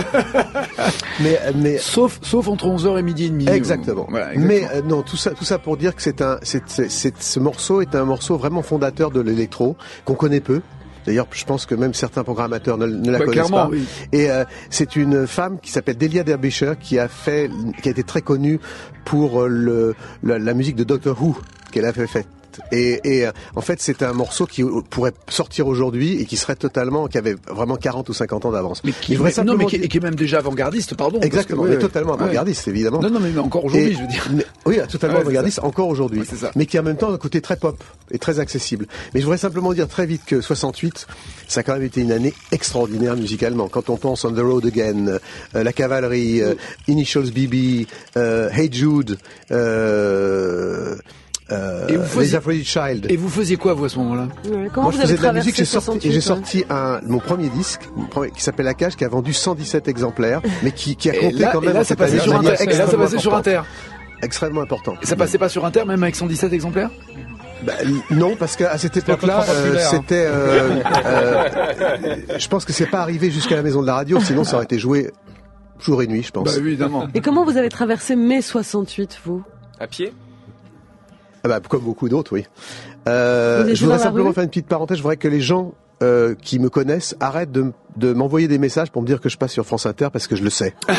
*laughs* mais mais Sauf, sauf entre 11h et midi et demi. Exactement. Voilà, exactement. Mais euh, non, tout ça, tout ça pour dire que c'est un, c'est, c'est, ce morceau est un morceau vraiment fondateur de l'électro qu'on connaît peu. D'ailleurs, je pense que même certains programmateurs ne, ne la Bah, connaissent pas. oui. Et euh, c'est une femme qui s'appelle Delia Derbyshire qui a fait, qui a été très connue pour euh, le, la, la musique de Doctor Who qu'elle avait fait fait. Et, et euh, en fait, c'est un morceau qui pourrait sortir aujourd'hui et qui serait totalement, qui avait vraiment 40 ou 50 ans d'avance. Mais qui, non, mais qui, et qui est même déjà avant-gardiste, pardon. Exactement, que, mais totalement ouais. avant-gardiste, évidemment. Non, non, mais encore aujourd'hui, je veux dire. mais- oui, totalement Ouais, avant-gardiste, encore aujourd'hui. Ouais, c'est ça. mais qui a en même temps un côté très pop et très accessible. Mais je voudrais simplement dire très vite que 68, ça a quand même été une année extraordinaire musicalement. Quand on pense On the Road Again, euh, La Cavalerie, euh, Initials BB, euh, Hey Jude, euh, euh, Et vous faisiez- Les Aphrodite Child. Et vous faisiez quoi, vous, à ce moment-là Moi, je vous avez faisais de la musique, j'ai sorti, 68, et j'ai ouais sorti un, mon premier disque, mon premier- qui s'appelle La Cage, qui a vendu 117 exemplaires, mais qui, qui a Et compté là, quand et même là, en ça passait sur Inter. Et là, ça extrêmement passait sur. Inter. Extrêmement important. Et ça passait pas sur Inter, même avec 117 exemplaires Bah, non, parce qu'à cette époque-là, euh, hein. c'était. euh, euh, je pense que c'est pas arrivé jusqu'à la maison de la radio, sinon ça aurait été joué jour et nuit, je pense. Bah évidemment. Et comment vous avez traversé mai 68, vous? À pied? Ah bah, comme beaucoup d'autres, oui. Euh, je voudrais simplement faire une petite parenthèse. Je voudrais que les gens euh, qui me connaissent arrêtent de, de m'envoyer des messages pour me dire que je passe sur France Inter parce que je le sais. *laughs*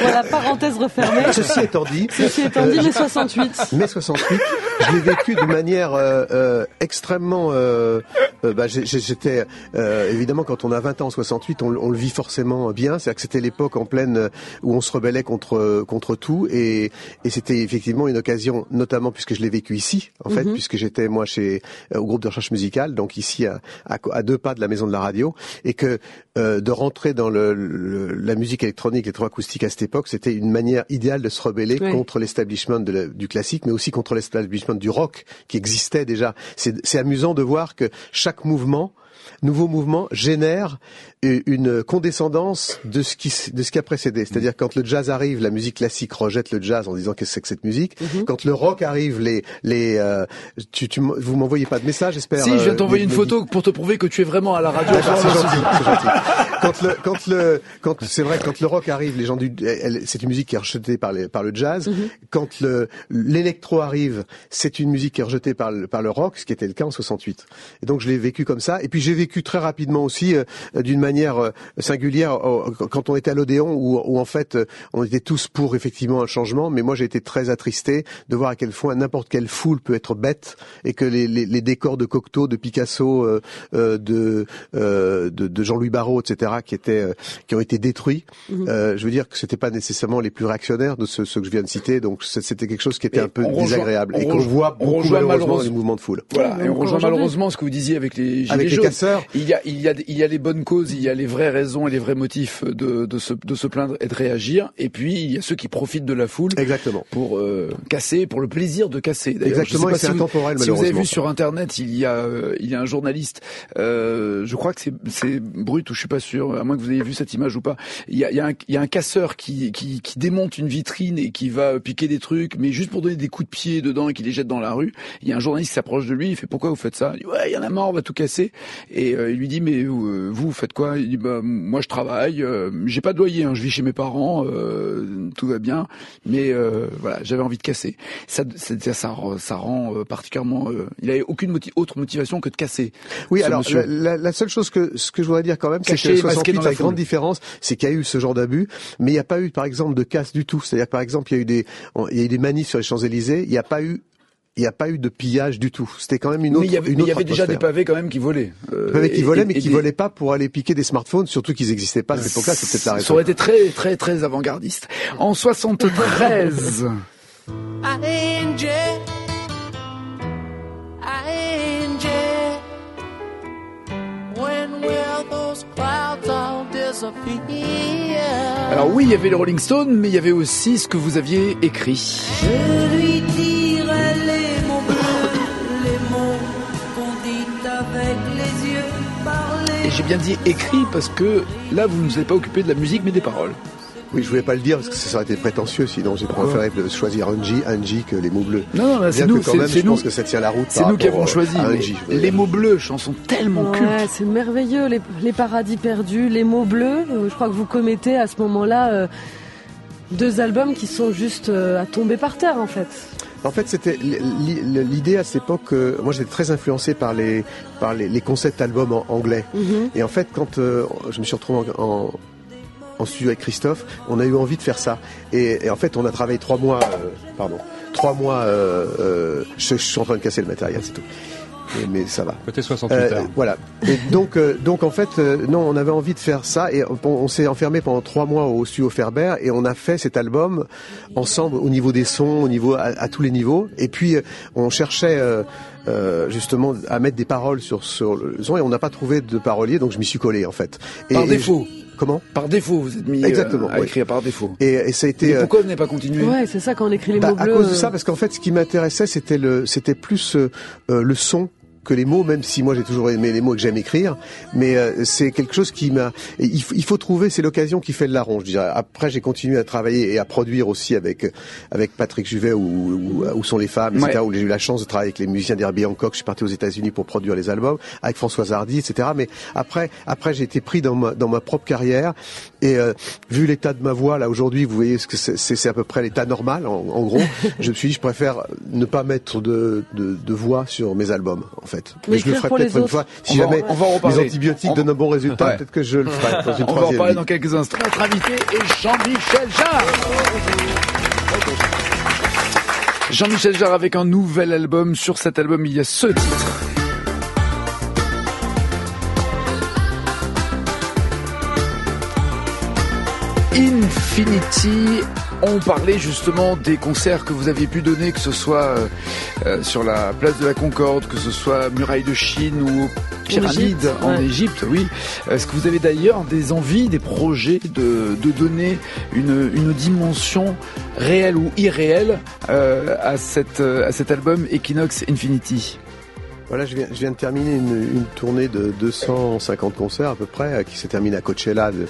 Voilà, parenthèse refermée. Ceci étant dit, Ceci étant dit, mai 68. mai 68, je l'ai vécu de manière euh, euh, extrêmement. euh, euh, bah, J'étais euh, évidemment quand on a 20 ans en 68, on, on le vit forcément bien. C'est-à-dire que c'était l'époque en pleine où on se rebellait contre contre tout, et, et c'était effectivement une occasion, notamment puisque je l'ai vécu ici, en fait, puisque j'étais moi chez au groupe de recherche musicale, donc ici à, à, à deux pas de la maison de la radio, et que euh, de rentrer dans le, le- la musique électronique, l'électroacoustique à cette époque, c'était une manière idéale de se rebeller contre l'establishment du classique, mais aussi contre l'establishment du rock qui existait déjà. C'est c'est amusant de voir que chaque mouvement nouveau mouvement génère une condescendance de ce qui de ce qui a précédé. C'est-à-dire quand le jazz arrive, la musique classique rejette le jazz en disant qu'est-ce que c'est que cette musique. Mhm. Quand le rock arrive, les les euh, tu, tu vous m'envoyez pas de message, j'espère. Si, je viens euh, t'envoyer une photo pour te prouver que tu es vraiment à la radio. D'accord, c'est gentil, gentil. Quand le, quand le, quand c'est vrai, quand le rock arrive, les gens du, c'est une musique qui est rejetée par les, par le jazz. Quand le, l'électro arrive, c'est une musique qui est rejetée par le, par le rock, ce qui était le cas en 68. Et donc je l'ai vécu comme ça. Et puis j'ai vécu très rapidement aussi, euh, d'une manière euh, singulière, euh, quand on était à l'Odéon, où, où en fait on était tous pour effectivement un changement, mais moi j'ai été très attristé de voir à quel point n'importe quelle foule peut être bête et que les, les, les décors de Cocteau, de Picasso, euh, euh, de, euh, de, de Jean-Louis Barrault, etc., qui étaient, euh, qui ont été détruits. Euh, je veux dire que c'était pas nécessairement les plus réactionnaires de ceux, ceux que je viens de citer, donc c'était quelque chose qui était Et un peu rejoint- désagréable et qu'on voit beaucoup malheureusement dans les mouvements de foule. Voilà, et on rejoint malheureusement ce que vous disiez avec les gilets Avec les jaunes. Il y a, il y a, il y a les bonnes causes, il y a les vraies raisons et les vrais motifs de, de se, de se plaindre et de réagir. Et puis il y a ceux qui profitent de la foule Exactement. pour euh, casser, pour le plaisir de casser. Exactement, c'est si vous- intemporel, Si vous avez vu sur internet, il y a, euh, il y a un journaliste. euh, je crois que c'est, c'est brut ou je suis pas sûr, à moins que vous ayez vu cette image ou pas. Il y a, il y a, un, il y a un casseur qui, qui, qui démonte une vitrine et qui va piquer des trucs, mais juste pour donner des coups de pied dedans et qui les jette dans la rue. Il y a un journaliste qui s'approche de lui, il fait pourquoi vous faites ça? Il dit ouais, il y en a marre, on va tout casser. Et euh, il lui dit mais euh, vous, vous faites quoi? Il dit bah moi je travaille, euh, j'ai pas de loyer, hein, je vis chez mes parents, euh, tout va bien, mais euh, voilà, j'avais envie de casser. Ça, ça, ça, ça rend euh, particulièrement. euh, il avait aucune moti- autre motivation que de casser. Oui, alors la, la- la seule chose que ce que je voudrais dire quand même, c'est que masqué 68, dans la la grande différence, c'est qu'il y a eu ce genre d'abus, mais il n'y a pas eu, par exemple, de casse du tout. C'est-à-dire, par exemple, il y a eu des, on- il y a eu des manifs sur les Champs Élysées, il n'y a pas eu, il n'y a pas eu de pillage du tout. C'était quand même une autre. mais il y avait, une mais il y autre avait déjà des pavés quand même qui volaient. Euh, Des pavés qui et- volaient, et- mais qui des- volaient pas pour aller piquer des smartphones, surtout qu'ils n'existaient pas à cette époque-là. C'est peut-être la Ça aurait été très, très, très avant-gardiste. En 73. INJ. INJ. When will those clouds all disappear? Alors oui, il y avait les Rolling Stones, mais il y avait aussi ce que vous aviez écrit. Je lui j'ai bien dit écrit parce que là, vous ne vous êtes pas occupé de la musique, mais des paroles. Oui, je voulais pas le dire parce que ça aurait été prétentieux, sinon j'ai préféré choisir Angie, Angie que les mots bleus. Non, non, là, c'est Bien nous, que quand c'est même, c'est je nous. pense que ça tient la route. C'est nous qui avons choisi. Angie, les mots bleus, chanson tellement culte. Ouais, c'est merveilleux, les, les paradis perdus, les mots bleus. Euh, Je crois que vous commettez à ce moment-là euh, deux albums qui sont juste euh, à tomber par terre, en fait. En fait, c'était li- li- l'idée à cette époque. euh, moi, j'étais très influencé par les par les, les concept albums en anglais. Mhm. Et en fait, quand euh, je me suis retrouvé en, en, en studio avec Christophe, on a eu envie de faire ça. Et, et en fait, on a travaillé trois mois, euh, pardon, trois mois. Euh, euh, je, je suis en train de casser le matériel, c'est tout. Mais, mais ça va. Côté 68 Euh, heures. voilà. Et donc, euh, donc en fait, euh, non, on avait envie de faire ça et on, on s'est enfermé pendant trois mois au studio Ferber et on a fait cet album ensemble au niveau des sons, au niveau à, à tous les niveaux. Et puis euh, on cherchait euh, euh, justement à mettre des paroles sur sur le son et on n'a pas trouvé de parolier, donc je m'y suis collé en fait. Et, Par et défaut. je- comment? Par défaut, vous êtes mis euh, Exactement, à oui. écrire par défaut. et, et ça a été Et euh, pourquoi vous n'avez pas continué? Ouais, c'est ça, quand on écrit les bah, mots à bleus. cause de euh, ça, parce qu'en fait, ce qui m'intéressait, c'était le, c'était plus euh, euh, le son que les mots, même si moi j'ai toujours aimé les mots et que j'aime écrire, mais euh, c'est quelque chose qui m'a. Il, il faut trouver, c'est l'occasion qui fait le larron, je dirais. Après, j'ai continué à travailler et à produire aussi avec avec Patrick Juvet ou où, où sont les femmes, etc. Ouais. Où j'ai eu la chance de travailler avec les musiciens d'Herbie Hancock. Je suis parti aux États-Unis pour produire les albums avec Françoise Hardy, etc. Mais après, après, j'ai été pris dans ma dans ma propre carrière et euh, vu l'état de ma voix là aujourd'hui, vous voyez ce que c'est à peu près l'état normal en, en gros. *laughs* je me suis dit, je préfère ne pas mettre de, de, de voix sur mes albums en fait. Mais je le ferai peut-être une autres. fois. Si On va- jamais on va en les antibiotiques On- donnent un bon résultat, Ouais. peut-être que je le ferai dans une On va en parler vie. dans quelques instants. Notre invité est Jean-Michel Jarre. Jean-Michel Jarre avec un nouvel album. Sur cet album, il y a ce titre. Infinity. On parlait justement des concerts que vous aviez pu donner, que ce soit euh, euh, sur la place de la Concorde, que ce soit Muraille de Chine ou Pyramide Égypte, en ouais. Égypte, oui. Est-ce que vous avez d'ailleurs des envies, des projets de, de donner une, une dimension réelle ou irréelle euh, à, cette, à cet album Equinox Infinity? Voilà, je viens, je viens de terminer une, une tournée de 250 concerts à peu près, qui s'est terminée à Coachella de, de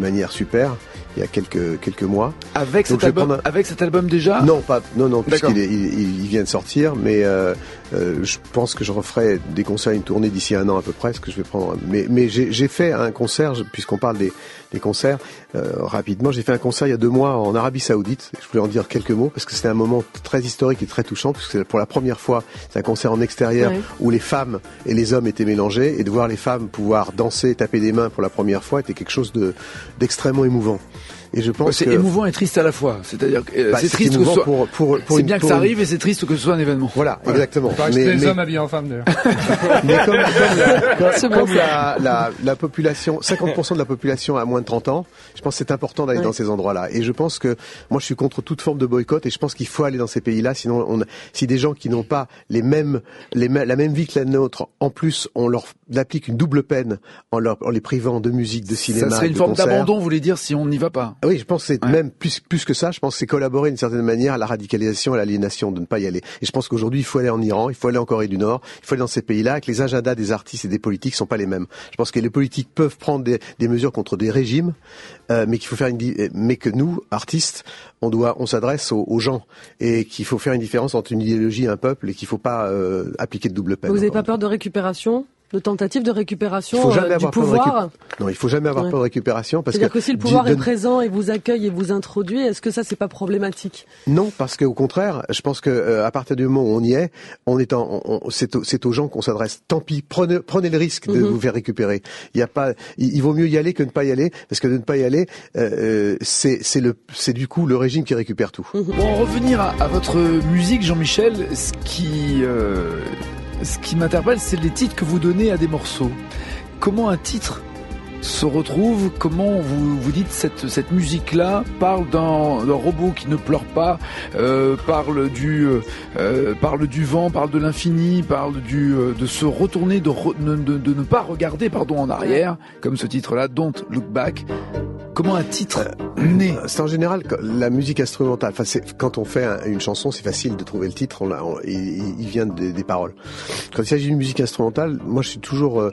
manière super, il y a quelques, quelques mois. avec Donc cet, album, un- avec cet album déjà? Non, pas, non, non, puisqu'il il, il vient de sortir, mais euh, euh, je pense que je referai des concerts, une tournée d'ici un an à peu près, ce que je vais prendre. Mais, mais j'ai fait un concert, puisqu'on parle des, des concerts, euh, rapidement, j'ai fait un concert il y a deux mois en Arabie Saoudite. Je voulais en dire quelques mots parce que c'était un moment très historique et très touchant, puisque c'est pour la première fois, c'est un concert en extérieur où les femmes et les hommes étaient mélangés, et de voir les femmes pouvoir danser, taper des mains pour la première fois était quelque chose de d'extrêmement émouvant. Et je pense C'est que émouvant et triste à la fois. C'est-à-dire que euh, bah, c'est triste que ce émouvant soit. pour, pour, pour C'est bien que ça arrive et c'est triste que ce soit un événement. Voilà, exactement. Pas Mais- les mais- hommes habillés en femmes d'ailleurs. *laughs* Mais comme, comme la, comme- comme la, la, la population, 50% de la population a moins de 30 ans, je pense que c'est important d'aller Ouais. dans ces endroits-là. Et je pense que moi, je suis contre toute forme de boycott et je pense qu'il faut aller dans ces pays-là. Sinon, on, si des gens qui n'ont pas les mêmes, les, mêmes- la même vie que la nôtre, en plus, on leur applique une double peine en, leur, en les privant de musique, de cinéma, ça serait une de forme d'abandon, vous voulez dire, si on n'y va pas. Ah Oui, je pense que c'est Ouais. même plus plus que ça. Je pense que c'est collaborer d'une certaine manière à la radicalisation, à l'aliénation de ne pas y aller. Et je pense qu'aujourd'hui, il faut aller en Iran, il faut aller en Corée du Nord, il faut aller dans ces pays-là, que les agendas des artistes et des politiques sont pas les mêmes. Je pense que les politiques peuvent prendre des, des mesures contre des régimes, euh, mais qu'il faut faire une, euh, mais que nous, artistes, on doit, on s'adresse aux, aux gens et qu'il faut faire une différence entre une idéologie et un peuple et qu'il faut pas euh, appliquer de double peine. Vous n'avez pas peur de récupération? De tentative de récupération Il faut jamais euh, du avoir peur de pouvoir Non, il faut jamais avoir Ouais. peur de récupération parce C'est-à-dire que que si le pouvoir est présent et vous accueille et vous introduit, est-ce que ça c'est pas problématique? Non, parce qu'au contraire, je pense que euh, à partir du moment où on y est, on est en, on- on- c'est, au- c'est aux gens qu'on s'adresse. Tant pis, prenez, prenez le risque de Mhm. vous faire récupérer. Il y a pas, il, il vaut mieux y aller que ne pas y aller, parce que de ne pas y aller, euh, c'est, c'est le, c'est du coup le régime qui récupère tout. Pour en revenir à, à votre musique, Jean-Michel, ce qui, euh, ce qui m'interpelle, c'est les titres que vous donnez à des morceaux. Comment un titre se retrouve Comment vous vous dites cette cette musique-là parle d'un robot qui ne pleure pas, euh, parle du euh, euh, parle du vent, parle de l'infini, parle du euh, de se retourner, de, re- de, de- de ne pas regarder pardon en arrière, comme ce titre-là, Don't Look Back. Comment un titre naît C'est en général la musique instrumentale. Enfin, c'est, quand on fait un- une chanson, c'est facile de trouver le titre. On l'a, on- il, il vient des, des paroles. Quand il s'agit d'une musique instrumentale, moi, je suis toujours euh,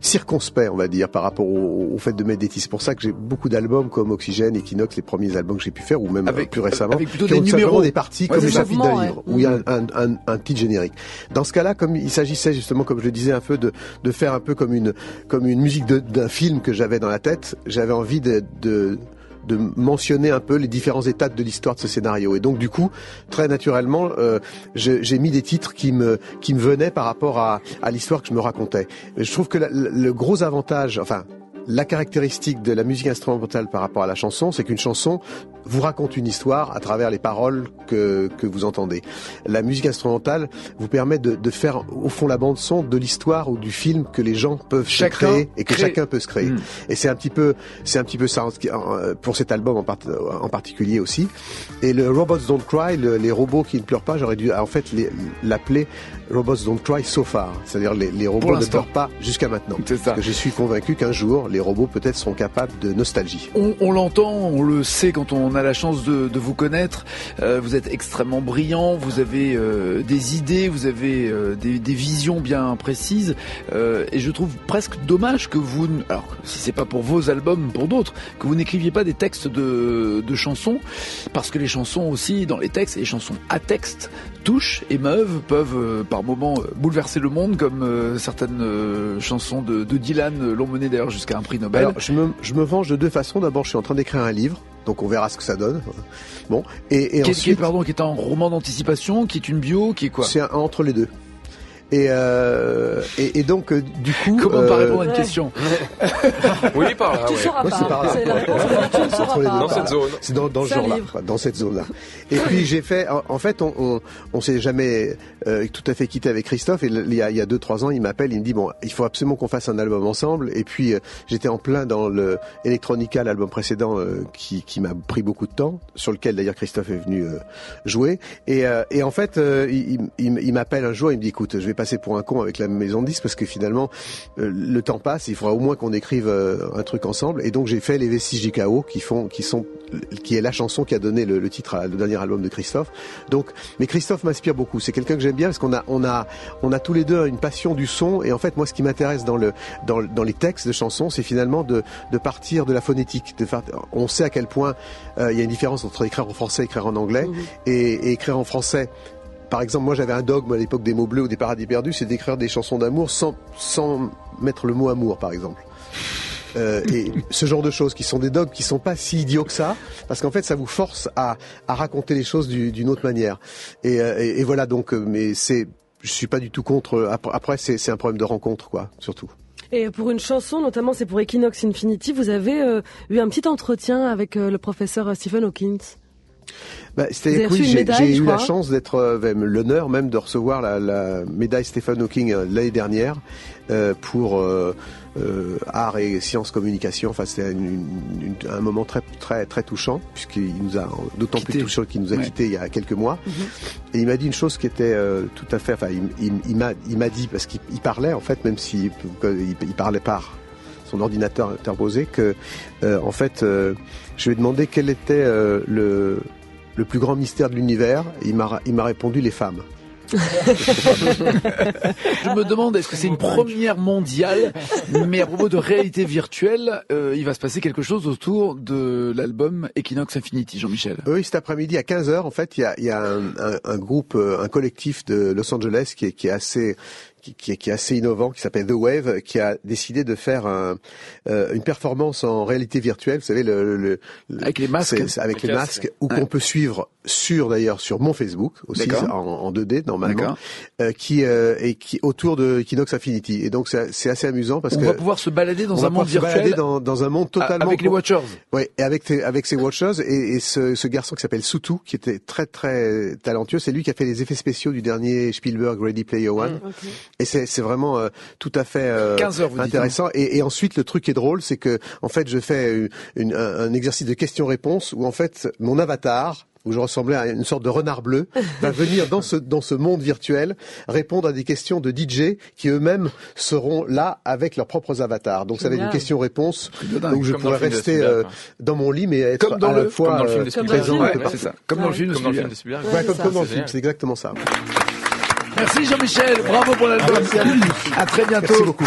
circonspect, on va dire, par rapport au, au fait de mettre des titres. C'est pour ça que j'ai beaucoup d'albums comme Oxygène, Equinox, les premiers albums que j'ai pu faire, ou même Avec- plus récemment, avec plutôt qui des ont numéros. des parties Ouais, comme les chapitres d'un livre, où il y a un, un, un titre générique. Dans ce cas-là, comme il s'agissait justement, comme je le disais un peu, de, de faire un peu comme une, comme une musique d'un film que j'avais dans la tête, j'avais envie de, de de mentionner un peu les différents étapes de l'histoire de ce scénario. Et donc du coup, très naturellement, euh, j'ai mis des titres qui me qui me venaient par rapport à, à l'histoire que je me racontais. Et je trouve que la- le gros avantage, enfin la caractéristique de la musique instrumentale par rapport à la chanson, c'est qu'une chanson vous raconte une histoire à travers les paroles que, que vous entendez. La musique instrumentale vous permet de, de faire au fond la bande son de l'histoire ou du film que les gens peuvent se créer et que crée. chacun peut se créer. Mm. Et c'est un petit peu, c'est un petit peu ça en- pour cet album en, part- en particulier aussi. Et le Robots Don't Cry, le- les robots qui ne pleurent pas, j'aurais dû en fait l'appeler Robots Don't Cry so far, c'est-à-dire les, les robots ne pleurent pas jusqu'à maintenant. C'est ça. Parce que je suis convaincu qu'un jour, les robots peut-être seront capables de nostalgie. On, l'entend, on le sait quand on a la chance de, vous connaître. Euh, vous êtes extrêmement brillant, vous avez euh, des idées, vous avez euh, des, visions bien précises. Et je trouve presque dommage que vous, alors si c'est pas pour vos albums, pour d'autres, que vous n'écriviez pas des textes de, chansons, parce que les chansons aussi, dans les textes, les chansons à texte touchent, émeuvent, peuvent par moments bouleverser le monde, comme certaines chansons de, de Dylan l'ont mené d'ailleurs jusqu'à un prix Nobel. Alors, je me, je me venge de deux façons. D'abord, je suis en train d'écrire un livre, donc on verra ce que ça donne. Bon, et, et qui, est- qui est, ensuite, pardon, qui est un roman d'anticipation, qui est une bio, qui est quoi? C'est un- entre les deux. Et, euh, et, et donc, euh, du coup, Comment pas euh, répondre à une question Oui, par là, Tu ouais. pas. c'est par là. C'est pas. Dans cette zone. C'est dans, dans ce genre-là, dans cette zone-là. Et puis j'ai fait, en, en fait, on, on, on s'est jamais euh, tout à fait quitté avec Christophe. Et il y a, il y a deux, trois ans, il m'appelle, il me dit bon, il faut absolument qu'on fasse un album ensemble. Et puis euh, j'étais en plein dans le Electronica, l'album précédent, euh, qui, qui m'a pris beaucoup de temps, sur lequel d'ailleurs Christophe est venu euh, jouer. Et, euh, et en fait, euh, il, il, il m'appelle un jour, il me dit écoute, je vais passer pour un con avec la maison de disques parce que finalement euh, le temps passe, il faudra au moins qu'on écrive euh, un truc ensemble. Et donc j'ai fait les vestiges du chaos qui font, qui sont, qui est la chanson qui a donné le, le titre à le dernier album de Christophe. Donc, mais Christophe m'inspire beaucoup. C'est quelqu'un que j'aime bien parce qu'on a, on a, on a tous les deux une passion du son. Et en fait, moi, ce qui m'intéresse dans le, dans, dans les textes de chansons, c'est finalement de, de partir de la phonétique. De faire, on sait à quel point euh, il y a une différence entre écrire en français et écrire en anglais. Et, et écrire en français. Par exemple, moi j'avais un dogme à l'époque des mots bleus ou des paradis perdus, c'est d'écrire des chansons d'amour sans, sans mettre le mot amour, par exemple. Euh, et ce genre de choses qui sont des dogmes qui sont pas si idiots que ça, parce qu'en fait ça vous force à, à raconter les choses du- d'une autre manière. Et, euh, voilà donc, euh, mais c'est, je suis pas du tout contre. Après, c'est un problème de rencontre, quoi, surtout. Et pour une chanson, notamment c'est pour Equinox Infinity, vous avez eu un petit entretien avec le professeur Stephen Hawking. Bah, C'est-à-dire que oui, j'ai eu la chance d'être, euh, l'honneur même de recevoir la, la médaille Stephen Hawking euh, l'année dernière euh, pour euh, euh, art et sciences communication. Enfin, c'était un moment très très très touchant puisqu'il nous a d'autant plus touchant qu'il nous a Ouais. quitté il y a quelques mois. Mhm. Et il m'a dit une chose qui était euh, tout à fait. Enfin, il, il, il m'a il m'a dit parce qu'il il parlait en fait, même s'il il, il parlait par son ordinateur interposé, que euh, en fait, euh, je lui ai demandé quel était euh, le le plus grand mystère de l'univers. Il m'a il m'a répondu les femmes. Je me demande, est-ce que c'est une première mondiale Mais à propos de réalité virtuelle, euh, il va se passer quelque chose autour de l'album Equinox Infinity, Jean-Michel. Oui, cet après-midi à 15h, en fait, il y a, y a un, un- un groupe, euh, un collectif de Los Angeles qui est, qui est assez qui, qui est, qui est assez innovant, qui s'appelle The Wave, qui a décidé de faire un, euh, une performance en réalité virtuelle. Vous savez, le, le- le- Avec les masques. avec Le les casque. masques, ou Ouais. qu'on peut suivre sur d'ailleurs sur mon Facebook aussi en, en 2D normalement, euh, qui euh, et qui autour de Equinox Infinity. Et donc c'est c'est assez amusant parce On que va pouvoir se balader on dans va un monde pouvoir se balader virtuel dans, dans un monde totalement avec les Watchers. oui, et avec ses, avec ses watchers et, et ce, ce garçon qui s'appelle Soutou, qui était très très talentueux, c'est lui qui a fait les effets spéciaux du dernier Spielberg Ready Player One. Et c'est c'est vraiment euh, tout à fait euh, 15 heures, vous dites, intéressant. Et, et ensuite, le truc qui est drôle, c'est que en fait, je fais une- une- un, un exercice de questions-réponses où en fait, mon avatar où je ressemblais à une sorte de renard bleu, *laughs* va venir dans ce dans ce monde virtuel répondre à des questions de DJ qui eux-mêmes seront là avec leurs propres avatars. Donc ça va être une question-réponse où je pourrais rester euh, quoi. dans mon lit mais être Comme dans à la le- fois comme dans le film de euh, Spielberg. présent Ouais, Ouais, ça. Comme dans le film de Comme dans le film Spielberg. de Spielberg. Comme, comme dans le film, c'est exactement ça. Merci Jean-Michel, bravo pour l'album. À très bientôt. Merci beaucoup.